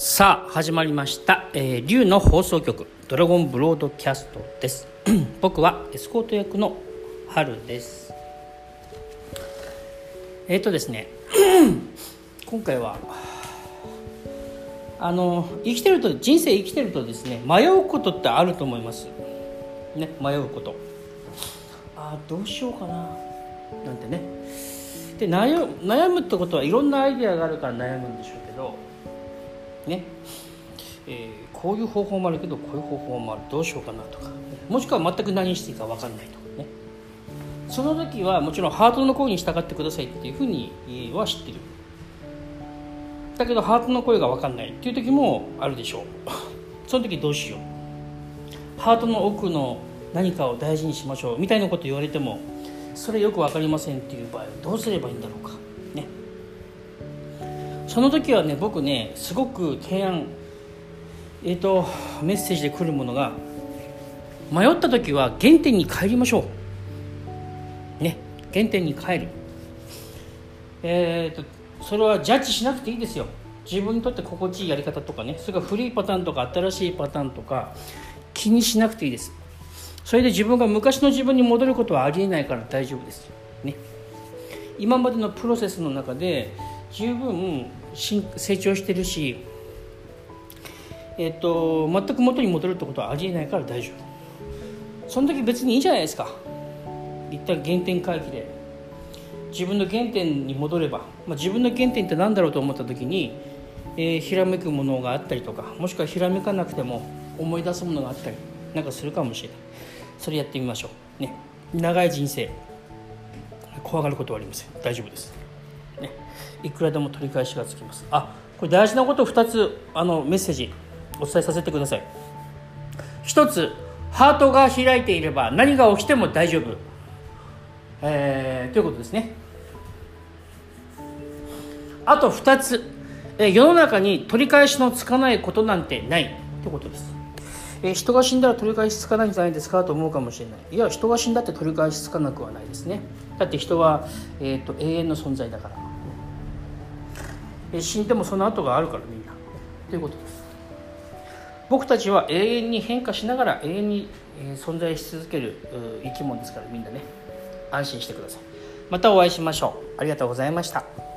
さあ始まりました、えー、竜の放送局ドラゴンブロードキャストです。僕はエスコート役の春です。えっ、ー、とですね 今回はあの生きてると人生生きてるとですね迷うことってあると思います。ね迷うこと。ああどうしようかな。なんてね。で悩悩むってことはいろんなアイデアがあるから悩むんでしょうけどね、えー、こういう方法もあるけどこういう方法もあるどうしようかなとか。もしくは全く何していいか分かんないとかね。その時はもちろんハートの声に従ってくださいっていうふうには知ってる。だけどハートの声が分かんないっていう時もあるでしょう。その時どうしよう。ハートの奥の何かを大事にしましょうみたいなこと言われてもそれよく分かりませんっていう場合はどうすればいいんだろうか。ね。その時はね僕ねすごく提案えっ、ー、とメッセージで来るものが迷った時は原点に帰りましょう。ね原点に帰る。えっ、ー、とそれはジャッジしなくていいですよ。自分にとって心地いいやり方とかねそれから古いパターンとか新しいパターンとか気にしなくていいです。それで自分が昔の自分に戻ることはありえないから大丈夫です。ね。今までのプロセスの中で十分成長してるしえっ、と全く元に戻るってことはありえないから大丈夫。その時別にいいじゃないですか。一旦原点回帰で。自分の原点に戻れば、まあ、自分の原点って何だろうと思った時に、えー、ひらめくものがあったりとかもしくはひらめかなくても思い出すものがあったりなんかするかもしれない。それやってみましょう。ね。長い人生。怖がることはありません。大丈夫です、ね、いくらでも取り返しがつきます。あこれ大事なこと2つあのメッセージお伝えさせてください。1つハートが開いていれば何が起きても大丈夫。えー、ということですね。あと2つ、えー、世の中に取り返しのつかないことなんてない。ということです、え、人が死んだら取り返しつかないんじゃないですかと思うかもしれない。いや人が死んだって取り返しつかなくはないですね。だって人は、えーと、永遠の存在だから、死んでもその後があるからみんな。ということです。僕たちは永遠に変化しながら永遠に存在し続ける生き物ですからみんなね。安心してください。またお会いしましょう。ありがとうございました。